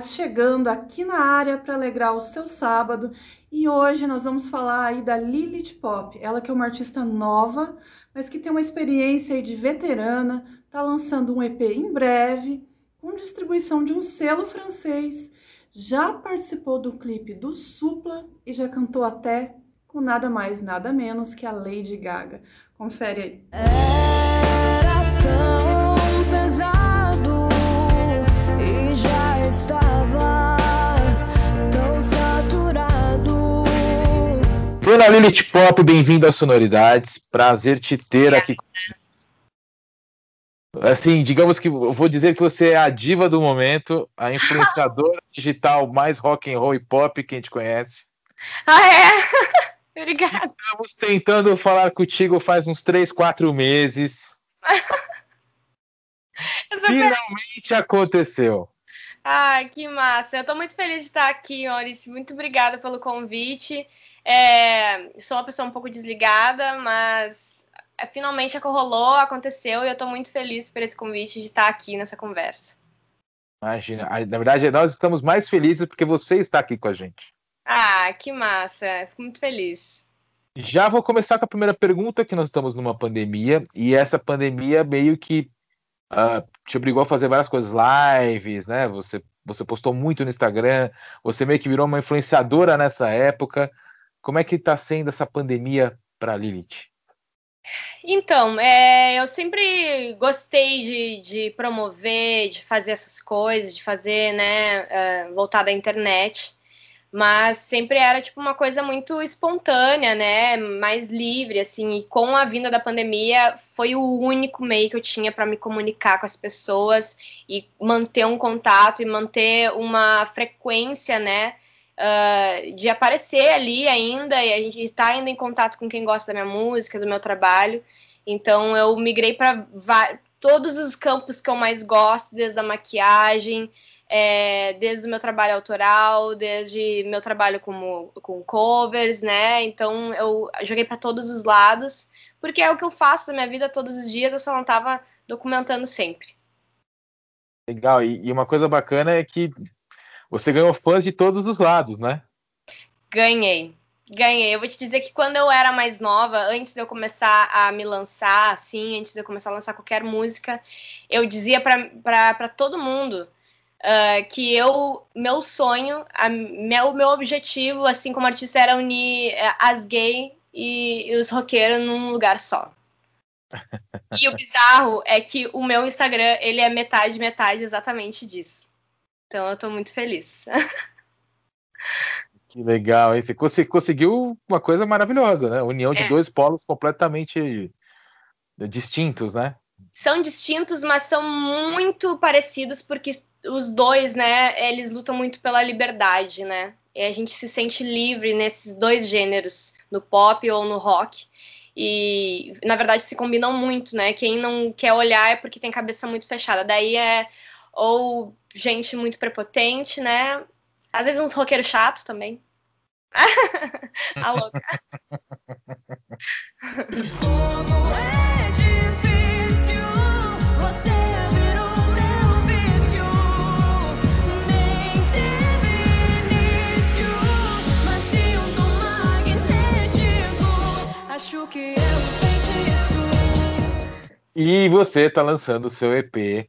chegando aqui na área para alegrar o seu sábado. E hoje nós vamos falar aí da Lilith Pop, ela que é uma artista nova, mas que tem uma experiência aí de veterana, tá lançando um EP em breve, com distribuição de um selo francês. Já participou do clipe do Supla e já cantou até com nada mais, nada menos que a Lady Gaga. Confere aí. Era tão pesado Dona Lilith Pop, bem-vindo às Sonoridades. Prazer te ter aqui. Assim, digamos que eu vou dizer que você é a diva do momento, a influenciadora digital mais rock and roll e pop que a gente conhece. Ah, é? Obrigada. Estamos tentando falar contigo faz uns 3, 4 meses. Finalmente aconteceu. Ah, que massa. Eu estou muito feliz de estar aqui, Oris. Muito obrigada pelo convite. É, sou uma pessoa um pouco desligada, mas é, finalmente rolou, aconteceu e eu estou muito feliz por esse convite de estar aqui nessa conversa. Imagina. Na verdade, nós estamos mais felizes porque você está aqui com a gente. Ah, que massa. Fico muito feliz. Já vou começar com a primeira pergunta, que nós estamos numa pandemia, e essa pandemia meio que uh, te obrigou a fazer várias coisas, lives, né? Você, você postou muito no Instagram, você meio que virou uma influenciadora nessa época. Como é que está sendo essa pandemia para Lilith? Então, é, eu sempre gostei de, de, promover, de fazer essas coisas, de fazer, né, uh, voltada à internet mas sempre era tipo uma coisa muito espontânea, né? Mais livre, assim. E com a vinda da pandemia, foi o único meio que eu tinha para me comunicar com as pessoas e manter um contato e manter uma frequência, né? Uh, de aparecer ali ainda e a gente está ainda em contato com quem gosta da minha música, do meu trabalho. Então eu migrei para todos os campos que eu mais gosto, desde a maquiagem, é, desde o meu trabalho autoral, desde meu trabalho com covers, né? Então eu joguei para todos os lados, porque é o que eu faço na minha vida todos os dias, eu só não estava documentando sempre. Legal, e, e uma coisa bacana é que você ganhou fãs de todos os lados, né? Ganhei, ganhei. Eu vou te dizer que quando eu era mais nova, antes de eu começar a me lançar, assim, antes de eu começar a lançar qualquer música, eu dizia para todo mundo Uh, que eu, meu sonho, a, meu, meu objetivo, assim como artista, era unir uh, as gays e, e, os roqueiros num lugar só. e o bizarro é que o meu Instagram, ele é metade, metade exatamente disso. Então eu tô muito feliz. que legal, hein? Você conseguiu uma coisa maravilhosa, né? União de é. dois polos completamente distintos, né? São distintos, mas são muito parecidos porque os dois, né, eles lutam muito pela liberdade, né? E a gente se sente livre nesses dois gêneros, no pop ou no rock. E na verdade se combinam muito, né? Quem não quer olhar é porque tem cabeça muito fechada. Daí é ou gente muito prepotente, né? Às vezes uns roqueiros chatos também. a louca. Como é difícil você que é um feitiço. E você está lançando o seu EP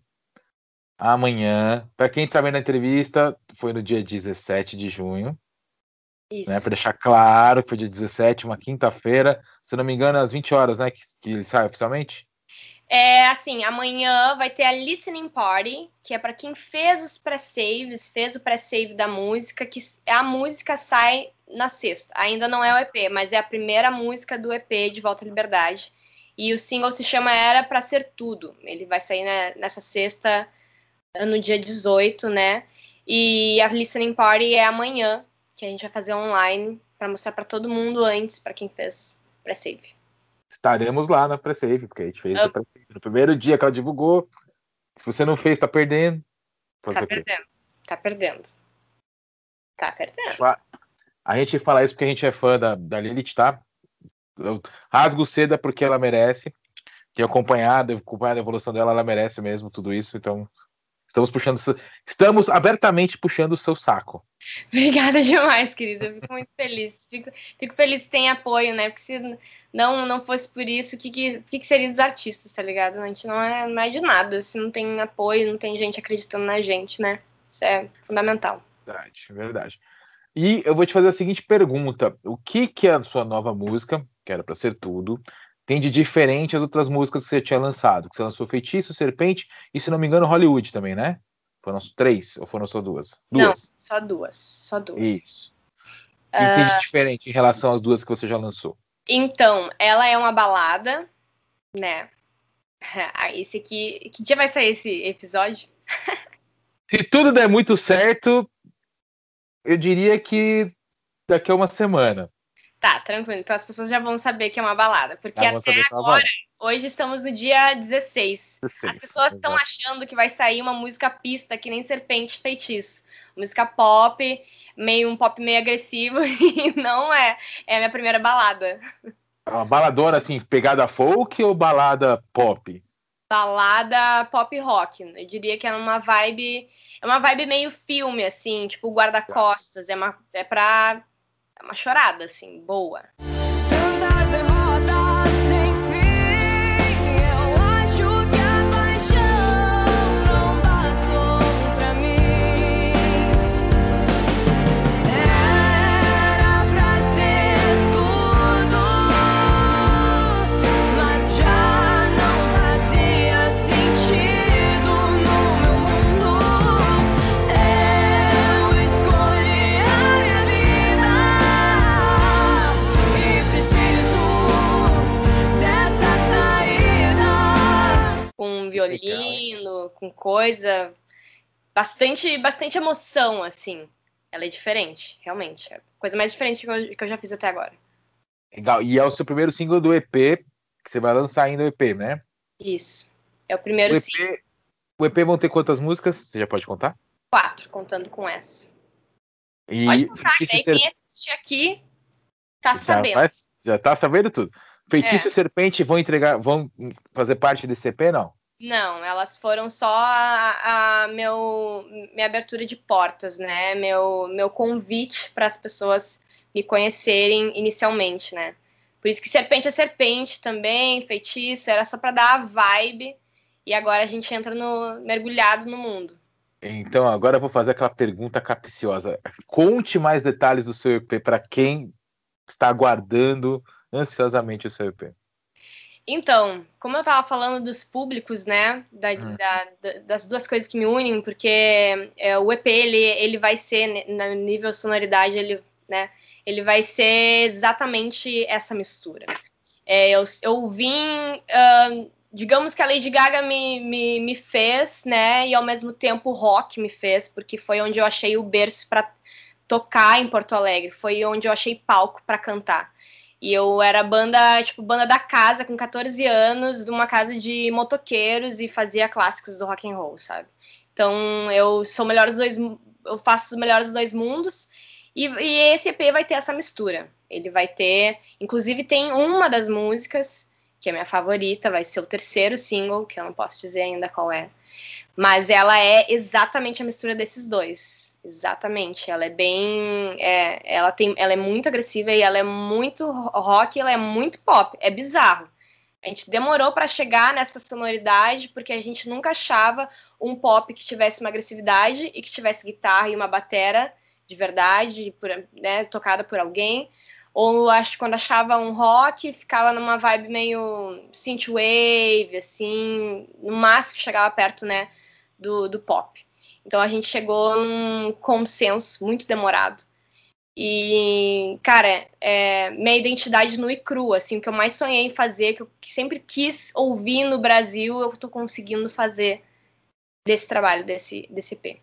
amanhã. Para quem está vendo a entrevista, foi no dia 17 de junho. Isso. Né, para deixar claro que foi dia 17, uma quinta-feira. Se não me engano, às 20 horas, né? Que, que ele sai oficialmente? É assim, amanhã vai ter a listening party, que é para quem fez os pré-saves, fez o pré-save da música, que a música sai na sexta. Ainda não é o EP, mas é a primeira música do EP de Volta à Liberdade. E o single se chama Era para Ser Tudo. Ele vai sair né, nessa sexta, no dia 18, né? E a listening party é amanhã, que a gente vai fazer online para mostrar para todo mundo antes, para quem fez pré-save estaremos lá na pre-save, porque a gente fez a pre-save no primeiro dia que ela divulgou. Se você não fez, tá perdendo. tá perdendo. Tá perdendo. Tá perdendo. A gente fala isso porque a gente é fã da, da Lilith, tá? Eu rasgo seda porque ela merece. Que acompanhado, acompanhado a evolução dela, ela merece mesmo tudo isso. Então, Estamos puxando, estamos abertamente puxando o seu saco. Obrigada demais, querida. Eu fico muito feliz. Fico, fico feliz que tem apoio, né? Porque se não não fosse por isso, o que, que, que, seria dos artistas, tá ligado? A gente não é, não é de nada. Se não tem apoio, não tem gente acreditando na gente, né? Isso é fundamental. Verdade, verdade. E eu vou te fazer a seguinte pergunta: o que que é a sua nova música, que era para ser tudo, tem de diferente as outras músicas que você tinha lançado? Que você lançou Feitiço, Serpente e, se não me engano, Hollywood também, né? Foram três ou foram só duas? Duas. Não, só duas. Só duas. Isso. O que uh... tem de diferente em relação às duas que você já lançou? Então, ela é uma balada, né? Ah, esse aqui. Que dia vai sair esse episódio? Se tudo der muito certo, eu diria que daqui a uma semana. Tá, tranquilo. Então as pessoas já vão saber que é uma balada. Porque até é agora, hoje estamos no dia 16. 16 as pessoas estão achando que vai sair uma música pista, que nem Serpente Feitiço. Música pop, meio um pop meio agressivo, e não é. É a minha primeira balada. É uma baladona, assim, pegada folk ou balada pop? Balada pop rock. Eu diria que é uma vibe. É uma vibe meio filme, assim, tipo guarda-costas. É, uma, é pra uma chorada, assim, boa. Violino, com coisa. Bastante, bastante emoção, assim. Ela é diferente, realmente. É a coisa mais diferente que eu, que eu já fiz até agora. Legal. E é o seu primeiro single do EP, que você vai lançar ainda o EP, né? Isso. É o primeiro o EP, single. O EP vão ter quantas músicas? Você já pode contar? Quatro, contando com essa. E pode contar, né? Ser... Quem assiste aqui tá já sabendo. Já tá sabendo tudo. Feitiço é. e Serpente vão entregar, vão fazer parte desse EP, não? Não, elas foram só a, a meu, minha abertura de portas, né? Meu, meu convite para as pessoas me conhecerem inicialmente, né? Por isso que Serpente é Serpente também, feitiço, era só para dar a vibe. E agora a gente entra no mergulhado no mundo. Então, agora eu vou fazer aquela pergunta capciosa. Conte mais detalhes do seu EP para quem está aguardando ansiosamente o seu EP. Então, como eu estava falando dos públicos, né, da, hum. da, das duas coisas que me unem, porque é, o EP ele, ele vai ser no nível sonoridade, ele, né, ele vai ser exatamente essa mistura. É, eu, eu vim, uh, digamos que a Lady Gaga me, me, me fez, né, e ao mesmo tempo o rock me fez, porque foi onde eu achei o berço para tocar em Porto Alegre, foi onde eu achei palco para cantar. E eu era banda, tipo, banda da casa, com 14 anos, de uma casa de motoqueiros e fazia clássicos do rock and roll, sabe? Então, eu sou melhor dos dois, eu faço os melhores dos dois mundos. E, e esse EP vai ter essa mistura. Ele vai ter, inclusive tem uma das músicas que é minha favorita, vai ser o terceiro single, que eu não posso dizer ainda qual é. Mas ela é exatamente a mistura desses dois. Exatamente, ela é bem, é, ela tem, ela é muito agressiva e ela é muito rock, ela é muito pop, é bizarro. A gente demorou para chegar nessa sonoridade porque a gente nunca achava um pop que tivesse uma agressividade e que tivesse guitarra e uma batera de verdade, por, né, tocada por alguém. Ou acho que quando achava um rock, ficava numa vibe meio synthwave, assim, no máximo chegava perto, né, do, do pop. Então a gente chegou num consenso muito demorado. E, cara, é, minha identidade no e cru, assim, o que eu mais sonhei em fazer, que eu sempre quis ouvir no Brasil, eu tô conseguindo fazer desse trabalho, desse, desse EP.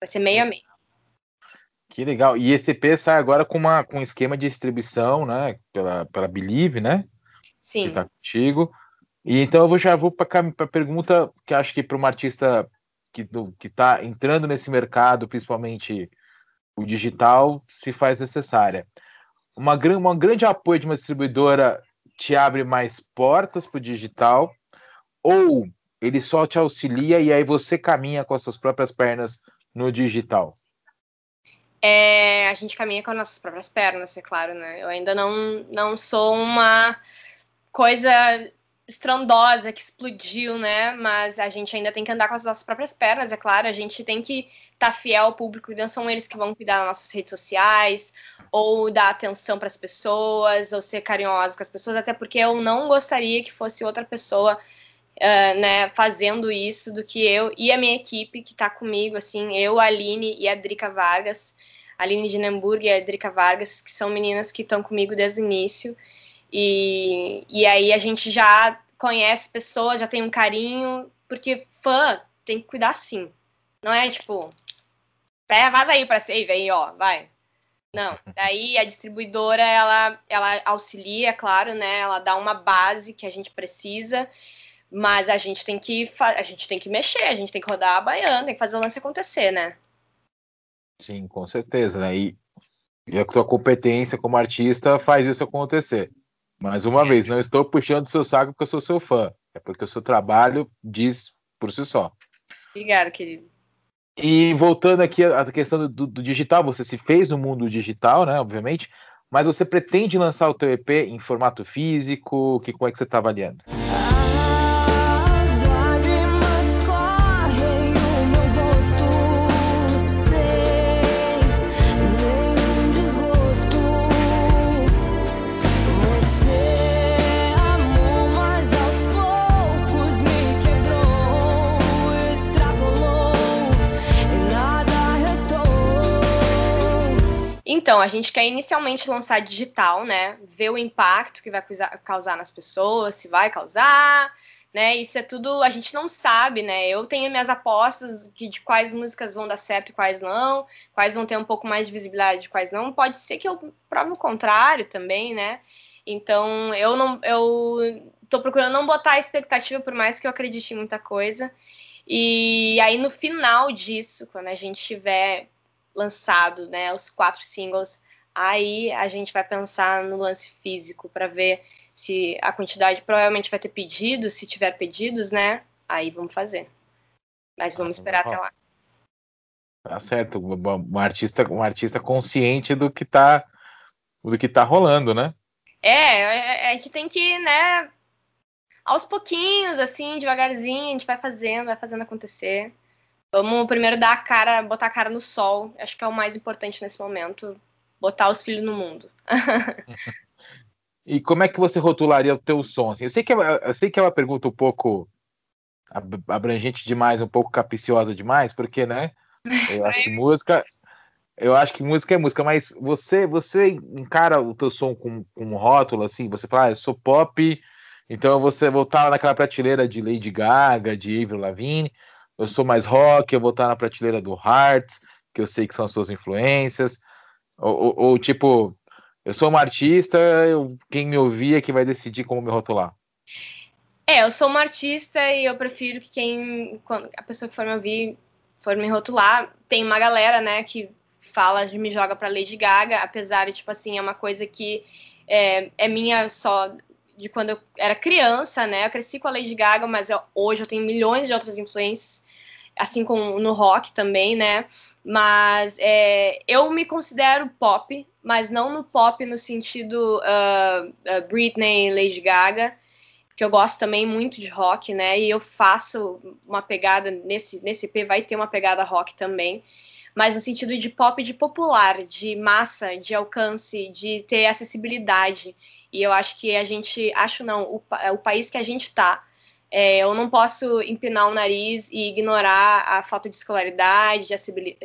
Vai ser meio a meio. Que legal. E esse EP sai agora com, uma, com um esquema de distribuição, né? Pela, pela Believe, né? Sim. Que tá contigo. E então eu já vou para a pergunta que acho que para uma artista que está entrando nesse mercado, principalmente o digital, se faz necessária. Uma, grande apoio de uma distribuidora te abre mais portas para o digital, ou ele só te auxilia e aí você caminha com as suas próprias pernas no digital? É, a gente caminha com as nossas próprias pernas, é claro, né? Eu ainda não, não sou uma coisa estrondosa que explodiu, né? Mas a gente ainda tem que andar com as nossas próprias pernas, é claro. A gente tem que estar tá fiel ao público, não são eles que vão cuidar das nossas redes sociais, ou dar atenção para as pessoas, ou ser carinhoso com as pessoas, até porque eu não gostaria que fosse outra pessoa. Uh, né, fazendo isso do que eu e a minha equipe que está comigo, assim, eu, a Aline e a Drica Vargas, Aline de Namburg e a Drica Vargas, que são meninas que estão comigo desde o início. E, e aí a gente já conhece pessoas, já tem um carinho, porque fã tem que cuidar sim. Não é tipo, pé, vaza aí para save aí, ó, vai. Não, daí a distribuidora ela, ela auxilia, é claro, né? Ela dá uma base que a gente precisa, mas a gente tem que a gente tem que mexer, a gente tem que rodar a baiana, tem que fazer o lance acontecer, né? Sim, com certeza, né? E, e a tua competência como artista faz isso acontecer. Mais uma vez, não estou puxando o seu saco porque eu sou seu fã. É porque o seu trabalho diz por si só. Obrigada, querido. E voltando aqui à questão do, do, digital, você se fez no mundo digital, né? Obviamente, mas você pretende lançar o teu EP em formato físico? Que, como é que você está avaliando? A gente quer inicialmente lançar digital, né? Ver o impacto que vai causar nas pessoas, se vai causar, né? Isso é tudo, a gente não sabe, né? Eu tenho minhas apostas de, de quais músicas vão dar certo e quais não, quais vão ter um pouco mais de visibilidade e quais não. Pode ser que eu prove o contrário também, né? Então, eu não eu tô procurando não botar expectativa por mais que eu acredite em muita coisa. E aí no final disso, quando a gente tiver lançado, né, os quatro singles, aí a gente vai pensar no lance físico para ver se a quantidade provavelmente vai ter pedidos, se tiver pedidos, né, aí vamos fazer. Mas vamos esperar até lá. Tá certo, um artista, um artista consciente do que tá do que tá rolando, né? É, é, é, a gente tem que, né, aos pouquinhos, assim, devagarzinho, a gente vai fazendo, vai fazendo acontecer. Vamos primeiro dar a cara, botar a cara no sol. Acho que é o mais importante nesse momento. Botar os filhos no mundo. e como é que você rotularia o teu som? Assim, eu, sei que é, eu sei que é uma pergunta um pouco abrangente demais, um pouco capiciosa demais, porque, né? Eu acho que música. Eu acho que música é música, mas você você encara o teu som com, com um rótulo assim, você fala, ah, eu sou pop, então você voltar naquela prateleira de Lady Gaga, de Avril Lavigne, eu sou mais rock, eu vou estar na prateleira do Hearts, que eu sei que são as suas influências, ou, ou, ou tipo, eu sou uma artista, eu, quem me ouvir é que vai decidir como me rotular. É, eu sou uma artista e eu prefiro que quem, a pessoa que for me ouvir, for me rotular, tem uma galera, né, que fala de me joga para Lady Gaga, apesar de, tipo assim, é uma coisa que é, é minha só de quando eu era criança, né? Eu cresci com a Lady Gaga, mas eu, hoje eu tenho milhões de outras influências, assim como no rock também, né? Mas é, eu me considero pop, mas não no pop no sentido uh, uh, Britney, Lady Gaga, porque eu gosto também muito de rock, né? E eu faço uma pegada nesse nesse EP vai ter uma pegada rock também, mas no sentido de pop de popular, de massa, de alcance, de ter acessibilidade. E eu acho que a gente, acho não, o, o país que a gente está, é, eu não posso empinar o nariz e ignorar a falta de escolaridade, de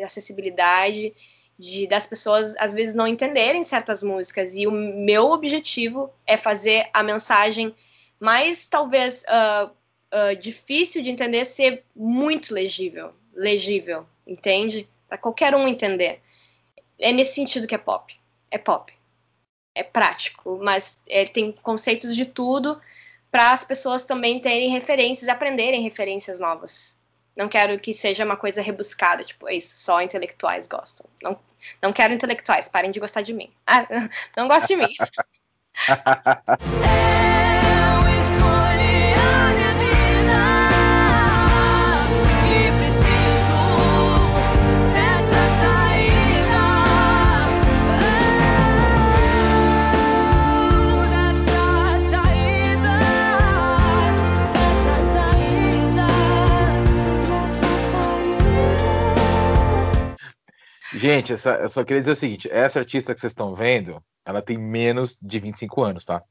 acessibilidade, de, das pessoas às vezes não entenderem certas músicas. E o meu objetivo é fazer a mensagem mais talvez uh, uh, difícil de entender ser muito legível, legível, entende? Para qualquer um entender. É nesse sentido que é pop. É pop é prático, mas é, tem conceitos de tudo para as pessoas também terem referências, aprenderem referências novas. Não quero que seja uma coisa rebuscada, tipo, é isso, só intelectuais gostam. Não, não quero intelectuais, parem de gostar de mim. Ah, não gosto de mim. Gente, essa, eu só queria dizer o seguinte: essa artista que vocês estão vendo, ela tem menos de 25 anos, tá?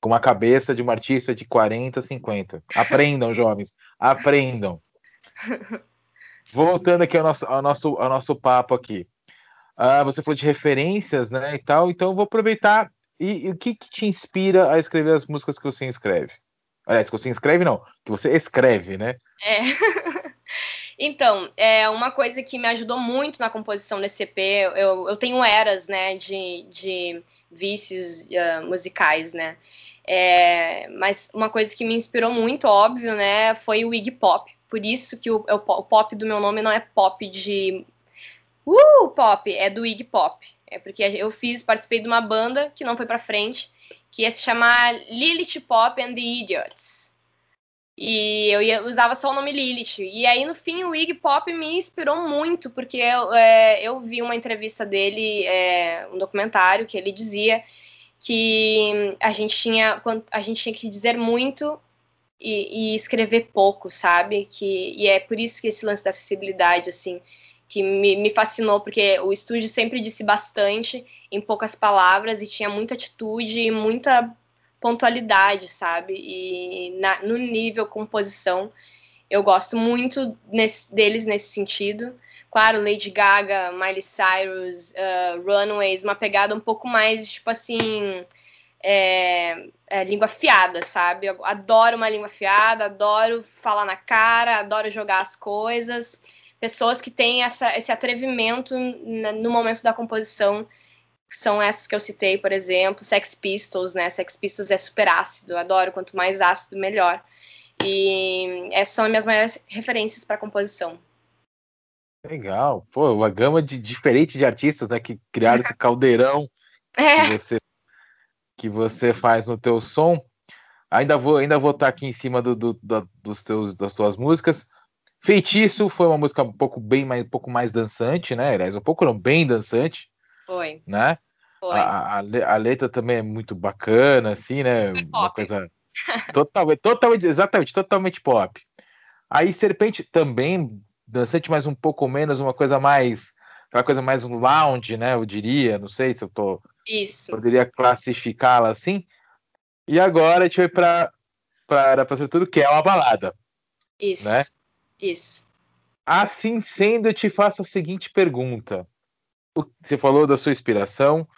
Com a cabeça de uma artista de 40, 50. Aprendam, jovens, aprendam. Voltando aqui ao nosso, ao nosso, ao nosso papo aqui. Uh, você falou de referências, né, e tal, então eu vou aproveitar. E, e o que, que, te inspira a escrever as músicas que você escreve? Aliás, que você escreve não, que você escreve, né? É. então, é uma coisa que me ajudou muito na composição desse EP, eu, eu tenho eras, né, de, de vícios uh, musicais, né? É, mas uma coisa que me inspirou muito, óbvio, né, foi o Iggy Pop. Por isso que o, o, o pop do meu nome não é pop de Uh, pop, é do Iggy Pop. É porque eu fiz, participei de uma banda que não foi pra frente, que ia se chamar Lilith Pop and the Idiots. E eu ia, usava só o nome Lilith. E aí, no fim, o Iggy Pop me inspirou muito, porque eu, é, eu vi uma entrevista dele, é, um documentário, que ele dizia que a gente tinha, a gente tinha que dizer muito e, e escrever pouco, sabe? Que, e é por isso que esse lance da acessibilidade, assim, que me, me fascinou, porque o estúdio sempre disse bastante em poucas palavras e tinha muita atitude e muita pontualidade, sabe? E na, no nível composição, eu gosto muito nesse, deles nesse sentido. Claro, Lady Gaga, Miley Cyrus, uh, Runaways, uma pegada um pouco mais, tipo assim, é, é, língua fiada, sabe? Eu adoro uma língua fiada, adoro falar na cara, adoro jogar as coisas pessoas que têm essa, esse atrevimento no momento da composição são essas que eu citei, por exemplo, Sex Pistols, né? Sex Pistols é super ácido, adoro, quanto mais ácido, melhor. E essas são as minhas maiores referências para composição. Legal, pô, uma gama de diferente de artistas, né, que criaram esse caldeirão é. que você que você faz no teu som. Ainda vou ainda vou estar aqui em cima do, do, do dos teus das suas músicas. Feitiço foi uma música um pouco bem mais, um pouco mais dançante, né? Aliás, um pouco não, bem dançante. Foi. Né? Foi. A, a, a letra também é muito bacana, assim, né? Uma coisa totalmente, totalmente, exatamente, totalmente pop. Aí Serpente também dançante, mas um pouco menos, uma coisa mais, aquela coisa mais lounge, né? Eu diria, não sei se eu tô, isso, poderia classificá-la assim. E agora a gente vai para para para tudo que é uma balada. Isso. Né? Isso. Assim sendo, eu te faço a seguinte pergunta. Você falou da sua inspiração,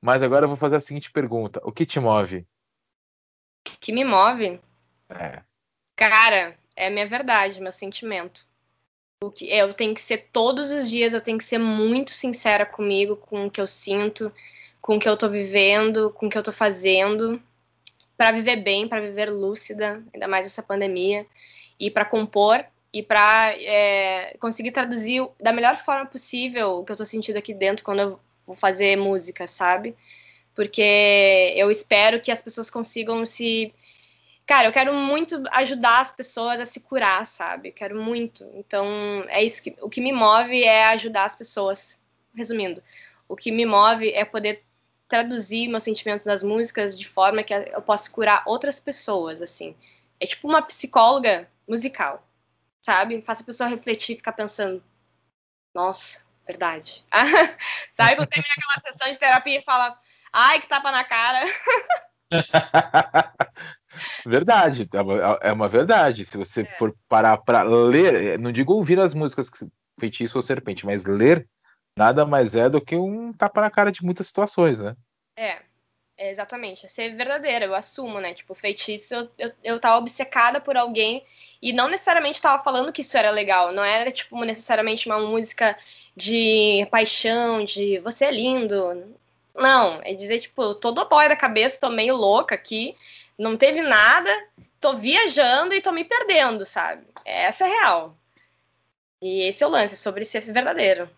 mas agora eu vou fazer a seguinte pergunta: o que te move? O que me move? É. Cara, é a minha verdade, meu sentimento. O que eu tenho que ser todos os dias, eu tenho que ser muito sincera comigo, com o que eu sinto, com o que eu tô vivendo, com o que eu tô fazendo, para viver bem, para viver lúcida, ainda mais essa pandemia, e para compor e para é, conseguir traduzir da melhor forma possível o que eu tô sentindo aqui dentro quando eu vou fazer música, sabe? Porque eu espero que as pessoas consigam se. Cara, eu quero muito ajudar as pessoas a se curar, sabe? quero muito. Então, é isso que. O que me move é ajudar as pessoas. Resumindo, o que me move é poder traduzir meus sentimentos nas músicas de forma que eu possa curar outras pessoas, assim. É tipo uma psicóloga musical sabe? Faça a pessoa refletir, ficar pensando, nossa, verdade. sabe? Quando termina aquela sessão de terapia e fala, ai, que tapa na cara. verdade, é, é uma verdade. Se você é. for parar para ler, não digo ouvir as músicas Feitiço ou Serpente, mas ler nada mais é do que um tapa na cara de muitas situações, né? É, é exatamente. É ser verdadeira, eu assumo, né? Tipo, feitiço, eu, eu, eu tava obcecada por alguém e não necessariamente estava falando que isso era legal, não era tipo necessariamente uma música de paixão, de você é lindo. Não, é dizer tipo, eu tô dodói da cabeça, tô meio louca aqui, não teve nada, tô viajando e tô me perdendo, sabe? Essa é real. E esse é o lance, sobre ser verdadeiro.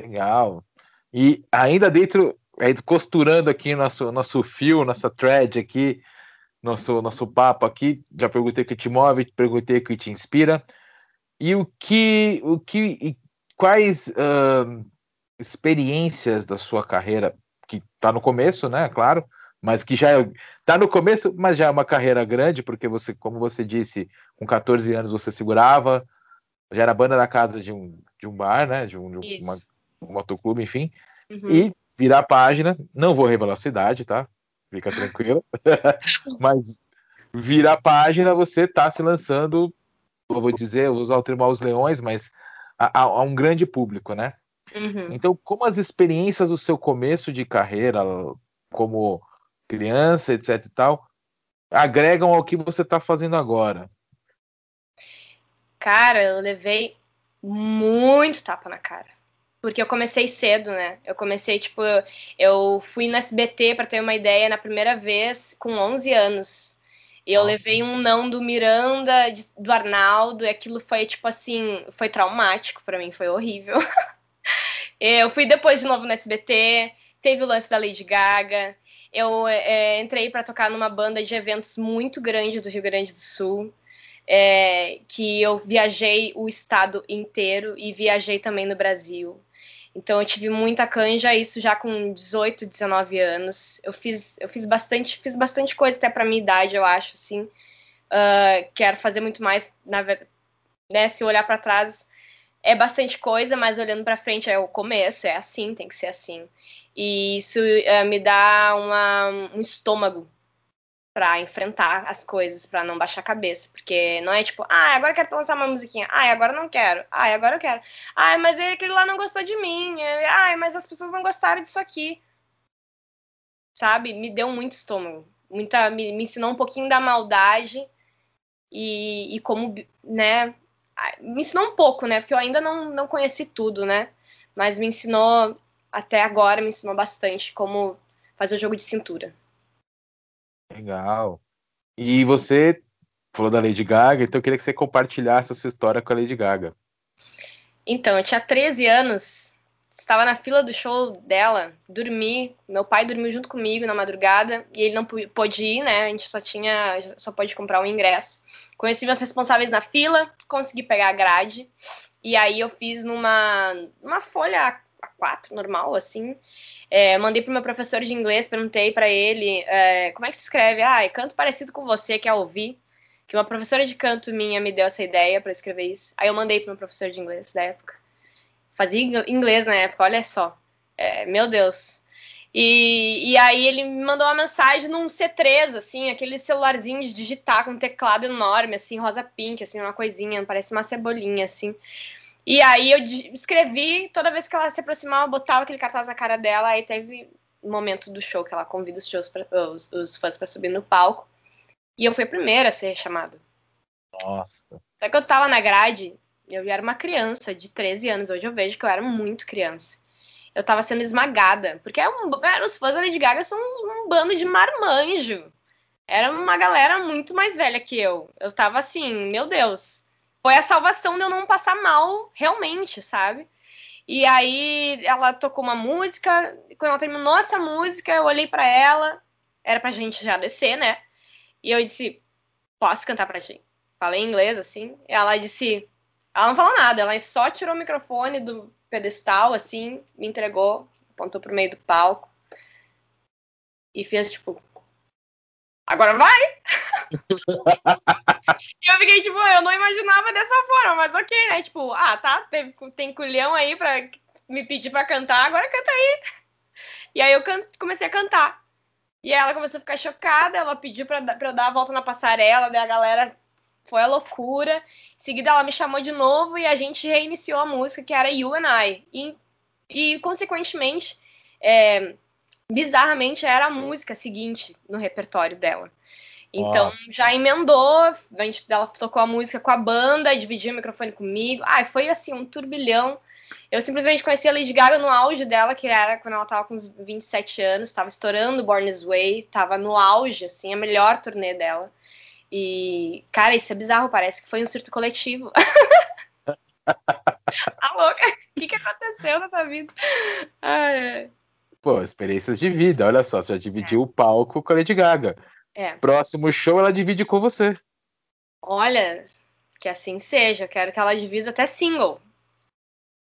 Legal. E ainda dentro, costurando aqui nosso, nosso fio, nossa thread aqui, nosso, nosso papo aqui. Já perguntei o que te move, perguntei o que te inspira. E o que, o que quais uh, experiências da sua carreira, que está no começo, né? Claro, mas que já está no começo, mas já é uma carreira grande, porque você, como você disse, com 14 anos você segurava, já era banda da casa de um, de um bar, né? De um, de uma, um motoclube, enfim. Uhum. E virar a página. Não vou revelar a cidade, tá? Fica tranquila. Mas virar a página, você tá se lançando, eu vou dizer, vou usar o termo aos leões, mas a, a, um grande público, né? Uhum. Então, como as experiências do seu começo de carreira, como criança, etc e tal, agregam ao que você está fazendo agora? Cara, eu levei muito tapa na cara. Porque eu comecei cedo, né? Eu comecei, tipo, eu fui no SBT, para ter uma ideia, na primeira vez com 11 anos. E eu Nossa. levei um não do Miranda, do Arnaldo, e aquilo foi, tipo assim, foi traumático para mim, foi horrível. eu fui depois de novo no SBT, teve o lance da Lady Gaga. Eu é, entrei para tocar numa banda de eventos muito grande do Rio Grande do Sul é, que eu viajei o estado inteiro e viajei também no Brasil. Então eu tive muita canja, isso já com 18, 19 anos. Eu fiz, eu fiz bastante, fiz bastante coisa até para minha idade, eu acho, assim. Uh, quero fazer muito mais, na né, se olhar para trás é bastante coisa, mas olhando para frente é o começo, é assim, tem que ser assim. E isso uh, me dá uma, um estômago para enfrentar as coisas, para não baixar a cabeça, porque não é tipo, ah, agora eu quero lançar uma musiquinha, ah, agora não quero, ah, agora eu quero, ah, mas aquele lá não gostou de mim, ah, mas as pessoas não gostaram disso aqui, sabe? Me deu muito estômago, muita, me, me ensinou um pouquinho da maldade e, e como, né, me ensinou um pouco, né, porque eu ainda não, não conheci tudo, né, mas me ensinou, até agora, me ensinou bastante como fazer o jogo de cintura. Legal. E você falou da Lady Gaga, então eu queria que você compartilhasse a sua história com a Lady Gaga. Então, eu tinha 13 anos, estava na fila do show dela, dormi, meu pai dormiu junto comigo na madrugada e ele não pôde ir, né? A gente só tinha, só pode comprar um ingresso. Conheci meus responsáveis na fila, consegui pegar a grade e aí eu fiz numa, uma folha A4 normal, assim, é, mandei pro meu professor de inglês, perguntei para ele é, como é que se escreve. Ah, é canto parecido com você, quer ouvir? Que uma professora de canto minha me deu essa ideia para escrever isso. Aí eu mandei pro meu professor de inglês da época. Fazia inglês na época, olha só. É, meu Deus. E, e aí ele me mandou uma mensagem num C3, assim, aquele celularzinho de digitar com um teclado enorme, assim, rosa pink, assim, uma coisinha, parece uma cebolinha, assim. E aí eu escrevi, toda vez que ela se aproximava, eu botava aquele cartaz na cara dela, aí teve um momento do show que ela convida os, shows pra, os, os fãs para subir no palco. E eu fui a primeira a ser chamada. Nossa. Só que eu tava na grade, eu era uma criança de 13 anos, hoje eu vejo que eu era muito criança. Eu tava sendo esmagada, porque é um, os fãs da Lady Gaga são um, um bando de marmanjo. Era uma galera muito mais velha que eu. Eu tava assim, meu Deus, foi a salvação de eu não passar mal realmente, sabe? E aí ela tocou uma música, quando ela terminou essa música, eu olhei para ela, era pra gente já descer, né? E eu disse: "Posso cantar pra ti?". Falei em inglês assim. Ela disse: ela não falou nada, ela só tirou o microfone do pedestal assim, me entregou, apontou pro meio do palco. E fez tipo: "Agora vai!" E eu fiquei, tipo, eu não imaginava dessa forma, mas ok, né? Tipo, ah, tá, tem, tem culhão aí pra me pedir pra cantar, agora canta aí. E aí eu can comecei a cantar. E ela começou a ficar chocada, ela pediu pra, pra eu dar a volta na passarela, daí a galera foi a loucura. Em seguida ela me chamou de novo e a gente reiniciou a música, que era You and I. E, e consequentemente, é, bizarramente, era a música seguinte no repertório dela. Então Nossa. já emendou, a gente, ela tocou a música com a banda, dividiu o microfone comigo. Ai, foi assim, um turbilhão. Eu simplesmente conheci a Lady Gaga no auge dela, que era quando ela tava com uns 27 anos, tava estourando Born This Way, tava no auge, assim, a melhor turnê dela. E, cara, isso é bizarro, parece que foi um surto coletivo. tá louca? O que, que aconteceu nessa vida? Ai. Pô, experiências de vida, olha só, você já dividiu é. o palco com a Lady Gaga. É. Próximo show ela divide com você. Olha, que assim seja. Eu quero que ela divida até single.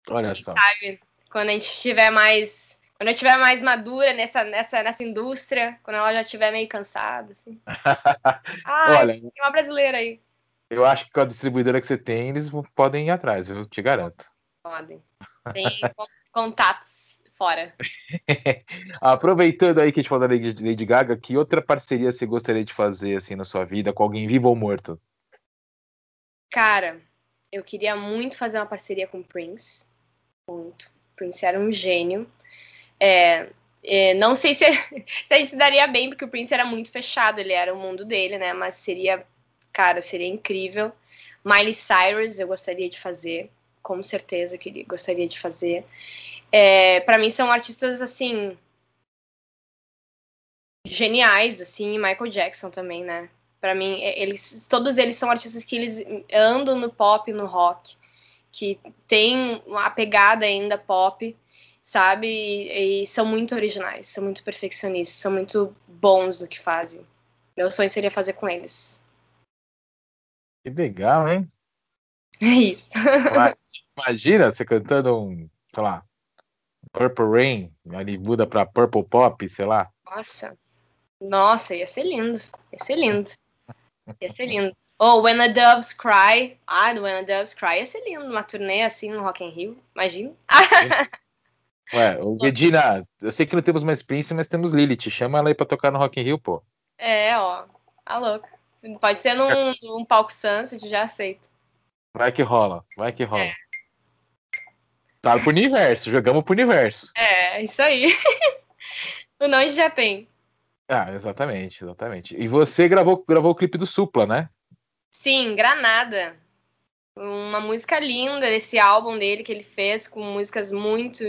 Olha só. Sabe? Quando a gente tiver mais. Quando eu estiver mais madura nessa, nessa, nessa indústria, quando ela já estiver meio cansada, assim. Olha, tem uma brasileira aí. Eu acho que com a distribuidora que você tem, eles podem ir atrás, eu te garanto. podem. Tem contatos fora. Aproveitando aí que a gente falou da Lady Gaga, que outra parceria você gostaria de fazer assim na sua vida com alguém vivo ou morto? Cara, eu queria muito fazer uma parceria com o Prince. Muito. Prince era um gênio. É, é, não sei se, se se daria bem, porque o Prince era muito fechado, ele era o mundo dele, né? Mas seria, cara, seria incrível. Miley Cyrus eu gostaria de fazer, com certeza que gostaria de fazer. É, para mim são artistas assim geniais, assim, Michael Jackson também, né? Para mim, eles, todos eles são artistas que eles andam no pop, no rock, que tem uma pegada ainda pop, sabe? E, e são muito originais, são muito perfeccionistas, são muito bons no que fazem. Meu sonho seria fazer com eles. Que legal, hein? É isso. Imagina você cantando um, sei lá, Purple Rain, ali muda pra Purple Pop, sei lá. Nossa. Nossa, ia ser lindo. Ia ser lindo. Ia ser lindo. Ou oh, When the Doves Cry. Ah, do When the Doves Cry ia ser lindo. Uma turnê assim no Rock in Rio. Imagina. Ué, o Medina, eu sei que não temos mais Prince, mas temos Lilith. Chama ela aí pra tocar no Rock in Rio, pô. É, ó. A louca. Pode ser num, num palco Sunset, já aceito. Vai que rola, vai que rola. É. Tá pro universo, jogamos pro universo. É, isso aí. o gente já tem. Ah, exatamente, exatamente. E você gravou, gravou o clipe do Supla, né? Sim, Granada. Uma música linda desse álbum dele que ele fez, com músicas muito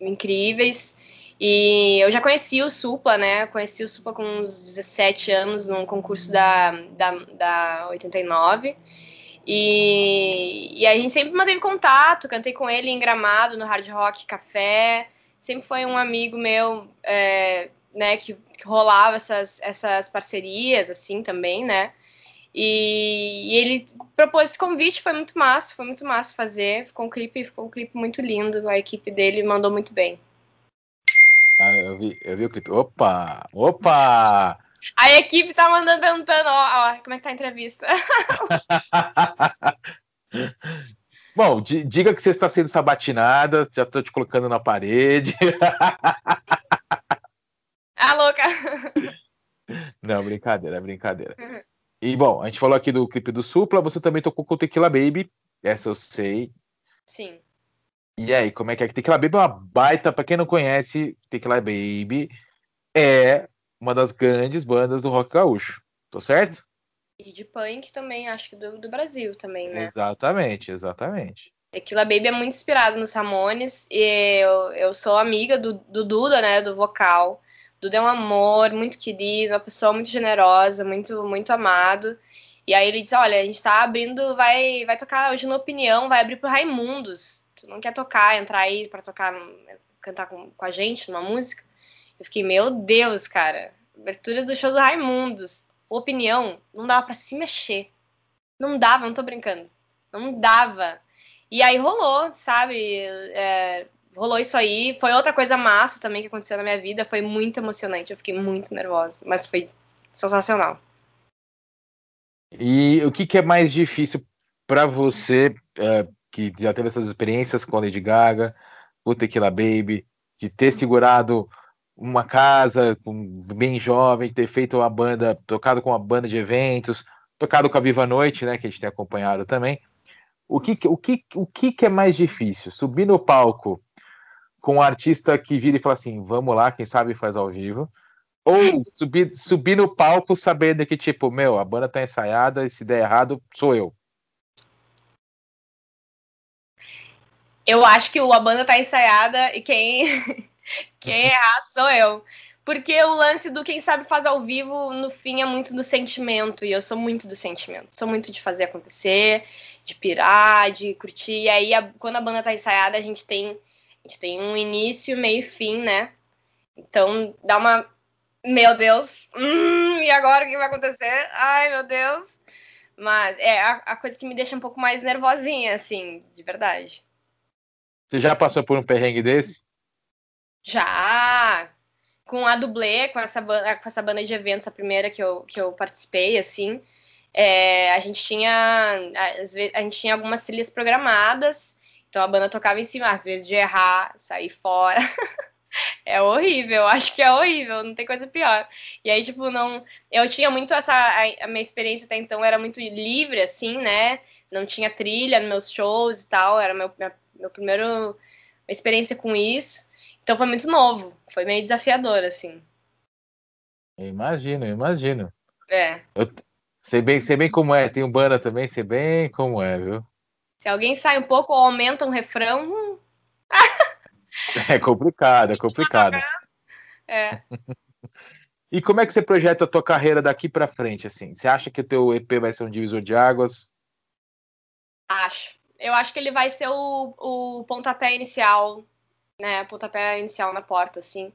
incríveis. E eu já conheci o Supla, né? Conheci o Supla com uns 17 anos num concurso da, da, da 89. E, e a gente sempre manteve contato, cantei com ele em Gramado, no Hard Rock Café. Sempre foi um amigo meu, é, né, que, que, rolava essas, essas parcerias, assim, também, né? E, e, ele propôs esse convite, foi muito massa, foi muito massa fazer. Ficou um clipe, ficou um clipe muito lindo. A equipe dele mandou muito bem. Ah, eu vi, eu vi o clipe. Opa! Opa! A equipe tá mandando perguntando, ó, ó como é que tá a entrevista. Bom, diga que você está sendo sabatinada, já tô te colocando na parede. Ah, louca! Não, brincadeira, brincadeira. E bom, a gente falou aqui do clipe do Supla, você também tocou com o Tequila Baby, essa eu sei. Sim. E aí, como é que é? Tequila Baby é uma baita, pra quem não conhece, Tequila Baby é uma das grandes bandas do rock gaúcho. Tô certo? E de punk também, acho que do, do Brasil também, né? Exatamente, exatamente. Tequila Baby é muito inspirado nos Ramones. E eu, eu sou amiga do, do Duda, né? Do vocal. Duda é um amor, muito querido, uma pessoa muito generosa, muito, muito amado. E aí ele diz: Olha, a gente tá abrindo, vai, vai tocar hoje na opinião, vai abrir pro Raimundos. Tu não quer tocar, entrar aí pra tocar, cantar com, com a gente numa música? Eu fiquei, meu Deus, cara. Abertura do show do Raimundos. Opinião, não dava para se mexer. Não dava, não tô brincando. Não dava. E aí rolou, sabe? É, rolou isso aí. Foi outra coisa massa também que aconteceu na minha vida. Foi muito emocionante. Eu fiquei muito nervosa, mas foi sensacional. E o que, que é mais difícil para você, é, que já teve essas experiências com a Lady Gaga, o Tequila Baby, de ter segurado uma casa bem jovem, ter feito uma banda, tocado com uma banda de eventos, tocado com a Viva Noite, né, que a gente tem acompanhado também. O que, o que, o que, que é mais difícil? Subir no palco com um artista que vira e fala assim, vamos lá, quem sabe faz ao vivo, ou subir, subir no palco sabendo que, tipo, meu, a banda tá ensaiada e se der errado, sou eu. Eu acho que a banda tá ensaiada e quem Quem errar sou eu. Porque o lance do quem sabe faz ao vivo, no fim, é muito do sentimento. E eu sou muito do sentimento. Sou muito de fazer acontecer, de pirar, de curtir. E aí, a, quando a banda tá ensaiada, a gente tem, a gente tem um início, meio e fim, né? Então, dá uma. Meu Deus! Hum, e agora o que vai acontecer? Ai, meu Deus! Mas é a, a coisa que me deixa um pouco mais nervosinha, assim, de verdade. Você já passou por um perrengue desse? Já! Com a dublê, com essa, banda, com essa banda de eventos, a primeira que eu, que eu participei, assim, é, a gente tinha a, a gente tinha algumas trilhas programadas Então a banda tocava em cima, às vezes de errar, sair fora. é horrível, acho que é horrível, não tem coisa pior. E aí, tipo, não. Eu tinha muito essa. A, minha experiência até então era muito livre, assim, né? Não tinha trilha nos meus shows e tal, era meu, minha, meu primeiro experiência com isso. Então foi muito novo, foi meio desafiador, assim. Eu imagino, eu imagino. É. Eu sei bem, sei bem como é, tem um banda também, sei bem como é, viu? Se alguém sai um pouco ou aumenta um refrão. Hum. é complicado, é complicado. É. E como é que você projeta a tua carreira daqui para frente, assim? Você acha que o teu EP vai ser um divisor de águas? Acho. Eu acho que ele vai ser o, o pontapé inicial, né? Pontapé inicial na porta, assim.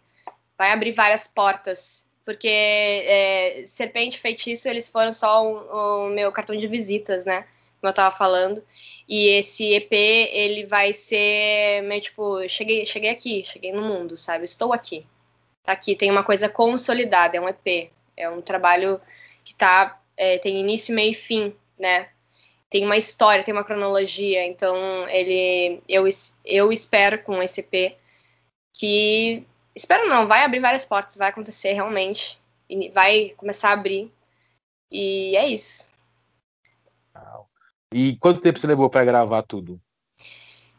Vai abrir várias portas. Porque é, Serpente Feitiço, eles foram só o, o meu cartão de visitas, né? Como eu tava falando. E esse EP, ele vai ser meio tipo, cheguei, cheguei aqui, cheguei no mundo, sabe? Estou aqui. Tá aqui, tem uma coisa consolidada, é um EP. É um trabalho que tá, é, tem início, meio e fim, né? Tem uma história, tem uma cronologia, então ele, eu, eu espero com esse EP que, espero não, vai abrir várias portas, vai acontecer realmente, vai começar a abrir, e é isso. E quanto tempo você levou para gravar tudo?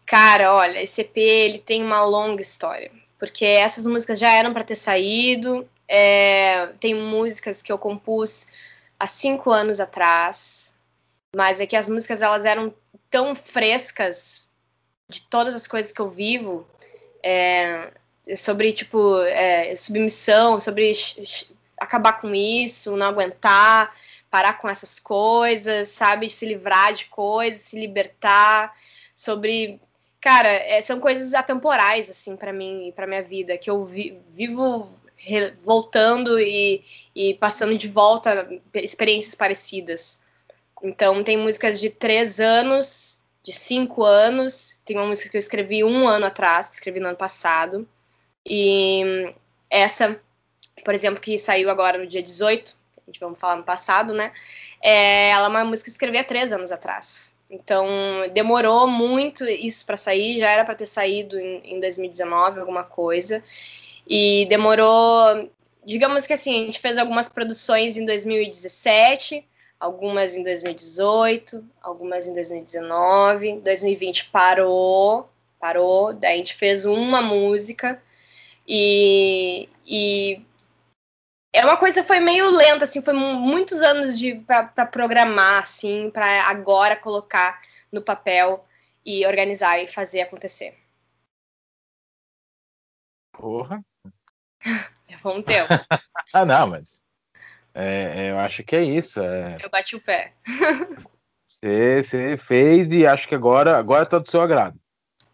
Cara, olha, esse EP ele tem uma longa história, porque essas músicas já eram para ter saído. É, tem músicas que eu compus há cinco anos atrás, mas é que as músicas elas eram tão frescas de todas as coisas que eu vivo, é, sobre tipo é, submissão, sobre acabar com isso, não aguentar parar com essas coisas, sabe? Se livrar de coisas, se libertar, sobre. Cara, é, são coisas atemporais, assim, para mim e pra minha vida, que eu vi, vivo voltando e, e passando de volta experiências parecidas. Então, tem músicas de três anos, de cinco anos, tem uma música que eu escrevi um ano atrás, que escrevi no ano passado, e essa, por exemplo, que saiu agora no dia 18, a gente vamos falar no passado, né? É, ela é uma música que eu escrevi há três anos atrás. Então, demorou muito isso para sair, já era para ter saído em, em 2019, alguma coisa. E demorou, digamos que assim, a gente fez algumas produções em 2017, algumas em 2018, algumas em 2019, 2020 parou, parou, daí a gente fez uma música e, e é uma coisa foi meio lenta, assim, foi muitos anos de para programar, assim, para agora colocar no papel e organizar e fazer acontecer. Porra. Foi um tempo. ah, não, mas é, é, eu acho que é isso. É... Eu bati o pé. Você, você fez e acho que agora, agora tá do seu agrado.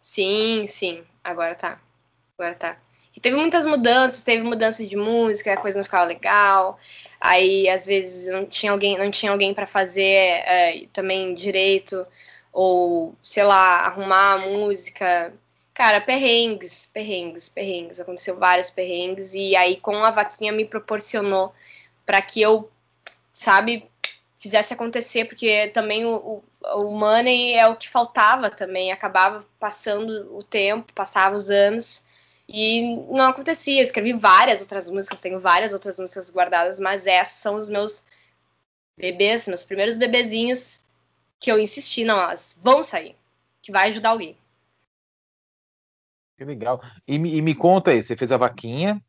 Sim, sim. Agora tá. Agora tá que teve muitas mudanças, teve mudança de música, a coisa não ficava legal. Aí às vezes não tinha alguém, não tinha alguém para fazer é, também direito ou sei lá, arrumar a música. Cara, perrengues, perrengues, perrengues. Aconteceu vários perrengues e aí com a vaquinha me proporcionou para que eu, sabe, fizesse acontecer, porque também o, o, o money é o que faltava também, acabava passando o tempo, passava os anos e não acontecia. Eu escrevi várias outras músicas, tenho várias outras músicas guardadas, mas essas são os meus bebês, meus primeiros bebezinhos que eu insisti, não, elas vão sair, que vai ajudar alguém. Que legal. E, e me conta aí, você fez a vaquinha,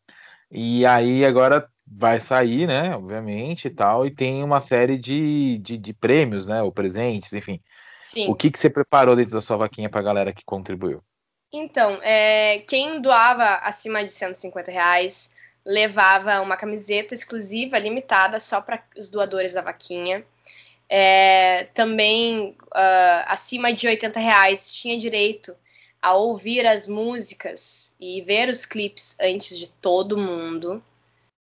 e aí agora vai sair, né, obviamente, e tal, e tem uma série de, de, de prêmios, né, ou presentes, enfim. Sim. O que, que você preparou dentro da sua vaquinha para a galera que contribuiu? Então, é, quem doava acima de 150 reais levava uma camiseta exclusiva, limitada, só para os doadores da vaquinha. É, também, uh, acima de 80 reais, tinha direito a ouvir as músicas e ver os clipes antes de todo mundo.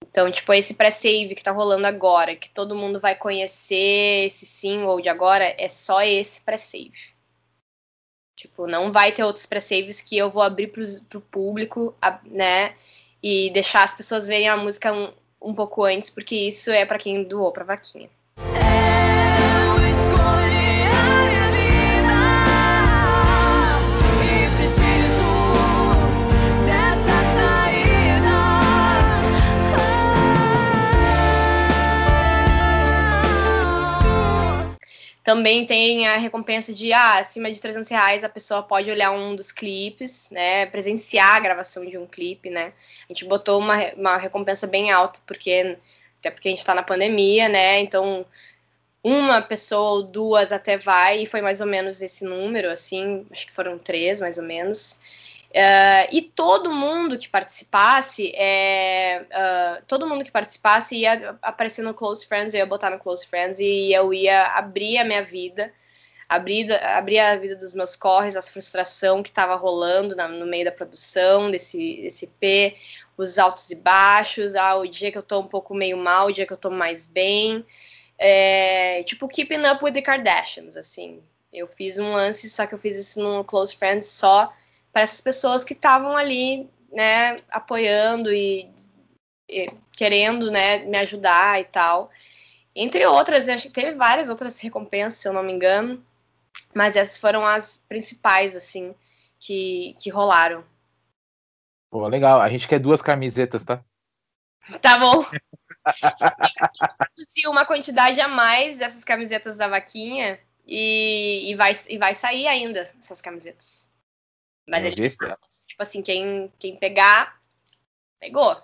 Então, tipo, esse pré-save que tá rolando agora, que todo mundo vai conhecer esse single de agora, é só esse pré-save. Tipo, não vai ter outros pré-saves que eu vou abrir pro, pro público, né? E deixar as pessoas verem a música um, um pouco antes, porque isso é para quem doou pra vaquinha. Também tem a recompensa de, ah, acima de 300 reais a pessoa pode olhar um dos clipes, né? Presenciar a gravação de um clipe, né? A gente botou uma, uma recompensa bem alta, porque até porque a gente está na pandemia, né? Então, uma pessoa ou duas até vai, e foi mais ou menos esse número, assim, acho que foram três, mais ou menos. Uh, e todo mundo que participasse, é, uh, todo mundo que participasse ia aparecer no Close Friends, eu ia botar no Close Friends e eu ia abrir a minha vida, abrir, abrir a vida dos meus corres, a frustração que estava rolando na, no meio da produção desse, desse EP, os altos e baixos, ah, o dia que eu tô um pouco meio mal, o dia que eu tô mais bem. É, tipo, Keeping Up with the Kardashians, assim. Eu fiz um lance, só que eu fiz isso no Close Friends só para essas pessoas que estavam ali, né, apoiando e, e, querendo, né, me ajudar e tal. Entre outras, acho que teve várias outras recompensas, se eu não me engano, mas essas foram as principais, assim, que, que rolaram. Pô, legal. A gente quer duas camisetas, tá? Tá bom. Se uma quantidade a mais dessas camisetas da vaquinha e, e, vai, e vai sair ainda essas camisetas. Mas ele, tipo assim, quem, quem pegar, pegou.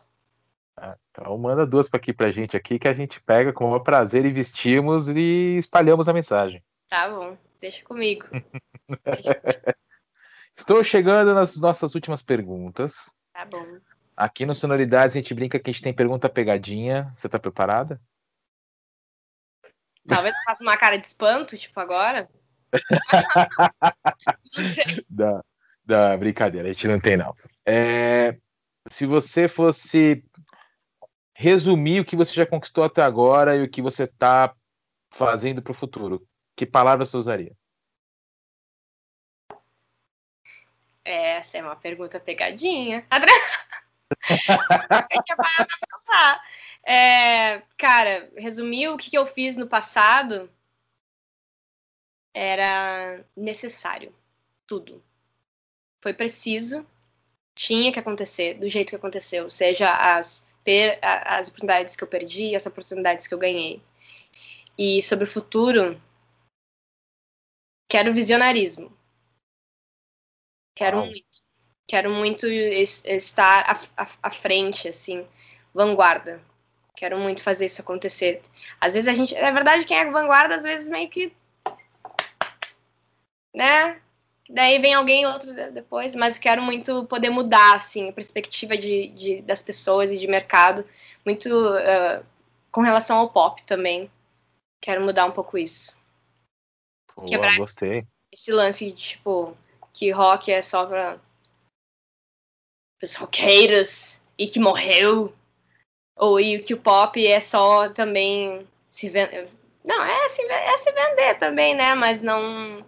Ah, então manda duas para aqui pra gente aqui que a gente pega com o prazer e vestimos e espalhamos a mensagem. Tá bom, deixa comigo. Estou chegando nas nossas últimas perguntas. Tá bom. Aqui no Sonoridades a gente brinca que a gente tem pergunta pegadinha. Você tá preparada? Talvez eu faça uma cara de espanto, tipo agora. Não sei. Dá. Da brincadeira, a gente não tem, não. É, se você fosse resumir o que você já conquistou até agora e o que você está fazendo para o futuro, que palavras você usaria? Essa é uma pergunta pegadinha. Eu tinha parado pra pensar. É, cara, resumir o que eu fiz no passado era necessário. Tudo foi preciso, tinha que acontecer do jeito que aconteceu, seja as, as oportunidades que eu perdi, as oportunidades que eu ganhei. E sobre o futuro, quero visionarismo. Quero muito. Quero muito estar à, à, à frente, assim, vanguarda. Quero muito fazer isso acontecer. Às vezes a gente. É verdade, quem é vanguarda, às vezes meio que. Né? Daí vem alguém outro depois, mas quero muito poder mudar assim a perspectiva de, de das pessoas e de mercado, muito uh, com relação ao pop também. Quero mudar um pouco isso. Boa, Quebrar gostei. Esse, esse, lance de tipo que rock é só para os roqueiros e que morreu, ou e que o pop é só também se vender. Não, é se, é se vender também, né? Mas não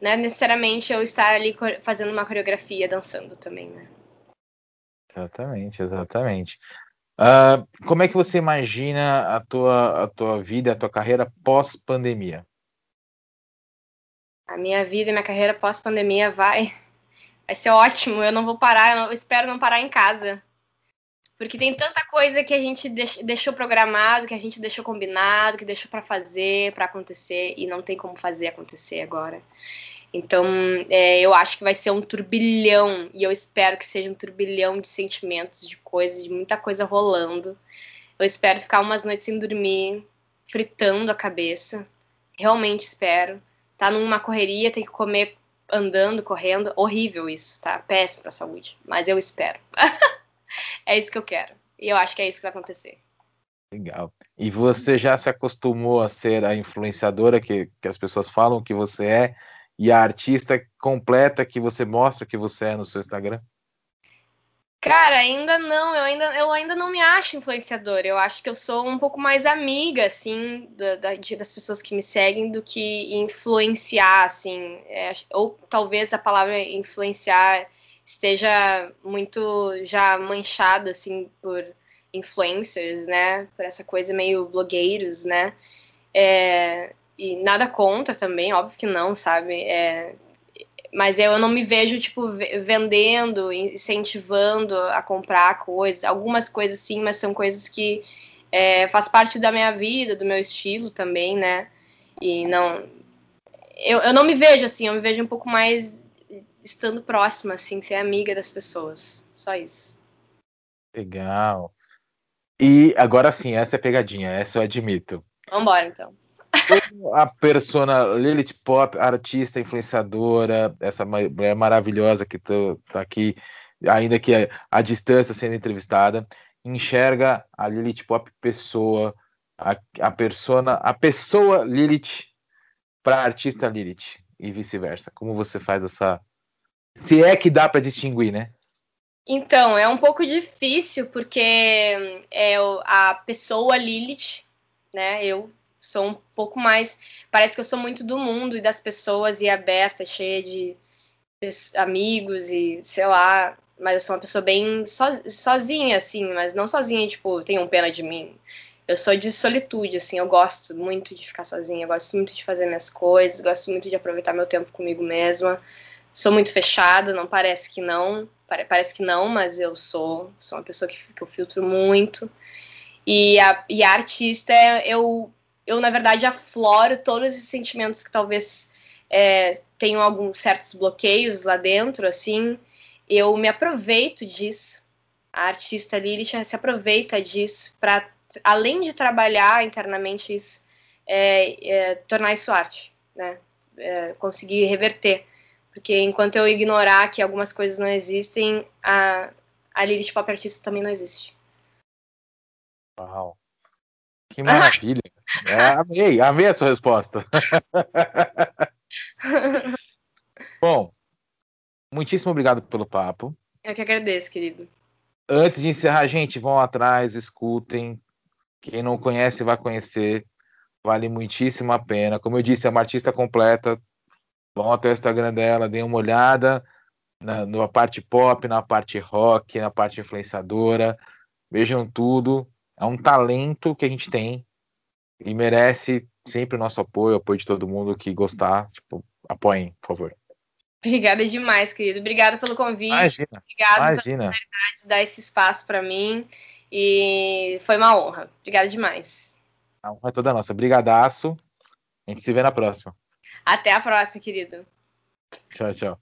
não é necessariamente eu estar ali fazendo uma coreografia, dançando também, né? Exatamente, exatamente. Uh, como é que você imagina a tua, a tua vida, a tua carreira pós-pandemia? A minha vida e minha carreira pós-pandemia vai, vai ser ótimo. Eu não vou parar, eu, não, eu espero não parar em casa. Porque tem tanta coisa que a gente deixou programado, que a gente deixou combinado, que deixou para fazer, para acontecer, e não tem como fazer acontecer agora. Então, é, eu acho que vai ser um turbilhão, e eu espero que seja um turbilhão de sentimentos, de coisas, de muita coisa rolando. Eu espero ficar umas noites sem dormir, fritando a cabeça. Realmente espero. Tá numa correria, tem que comer andando, correndo. Horrível isso, tá? Péssimo pra saúde. Mas eu espero. é isso que eu quero. E eu acho que é isso que vai acontecer. Legal. E você já se acostumou a ser a influenciadora que, que as pessoas falam que você é? E a artista completa que você mostra que você é no seu Instagram? Cara, ainda não, eu ainda, eu ainda não me acho influenciadora. Eu acho que eu sou um pouco mais amiga, assim, da, da das pessoas que me seguem do que influenciar, assim. É, ou talvez a palavra influenciar esteja muito já manchada, assim, por influencers, né? Por essa coisa meio blogueiros, né? É, e nada contra também, óbvio que não, sabe? É, mas eu não me vejo, tipo, vendendo, incentivando a comprar coisas. Algumas coisas sim, mas são coisas que é, faz parte da minha vida, do meu estilo também, né? E não, eu, eu não me vejo assim, eu me vejo um pouco mais estando próxima, assim, ser amiga das pessoas. Só isso. Legal. E agora sim, essa é a pegadinha, essa eu admito. Vambora, então. A persona Lilith Pop, artista, influenciadora, essa mulher maravilhosa que tá, tá aqui, ainda que a distância sendo entrevistada, enxerga a Lilith Pop pessoa, a, a persona, a pessoa Lilith para artista Lilith e vice-versa. Como você faz essa se é que dá para distinguir, né? Então, é um pouco difícil porque é a pessoa Lilith, né? Eu sou um pouco mais, parece que eu sou muito do mundo e das pessoas e aberta, cheia de amigos e sei lá, mas eu sou uma pessoa bem so, sozinha, assim, mas não sozinha, tipo, tenham pena de mim. Eu sou de solitude, assim, eu gosto muito de ficar sozinha, gosto muito de fazer minhas coisas, gosto muito de aproveitar meu tempo comigo mesma. Sou muito fechada, não parece que não, parece que não, mas eu sou, sou uma pessoa que, que eu filtro muito. E a, e a artista, eu, eu, na verdade, afloro todos esses sentimentos que talvez é, tenham alguns certos bloqueios lá dentro, assim, eu me aproveito disso. A artista Lilith se aproveita disso para, além de trabalhar internamente isso, é, é, tornar isso arte, né? É, conseguir reverter. Porque enquanto eu ignorar que algumas coisas não existem, a, a Lilith Pop Artista também não existe. Uau! Que maravilha! é, amei, amei a sua resposta. Bom, muitíssimo obrigado pelo papo. Eu que agradeço, querido. Antes de encerrar, gente, vão atrás, escutem. Quem não conhece, vai conhecer. Vale muitíssimo a pena. Como eu disse, é uma artista completa. Vão até o Instagram dela, deem uma olhada na, na parte pop, na parte rock, na parte influenciadora. Vejam tudo. É um talento que a gente tem e merece sempre o nosso apoio, o apoio de todo mundo que gostar. Tipo, apoiem, por favor. Obrigada demais, querido. Obrigada pelo convite. Imagina. Obrigada imagina. por dar esse espaço para mim. E foi uma honra. Obrigada demais. A honra é toda nossa. Brigadaço. A gente se vê na próxima. Até a próxima, querido. Tchau, tchau.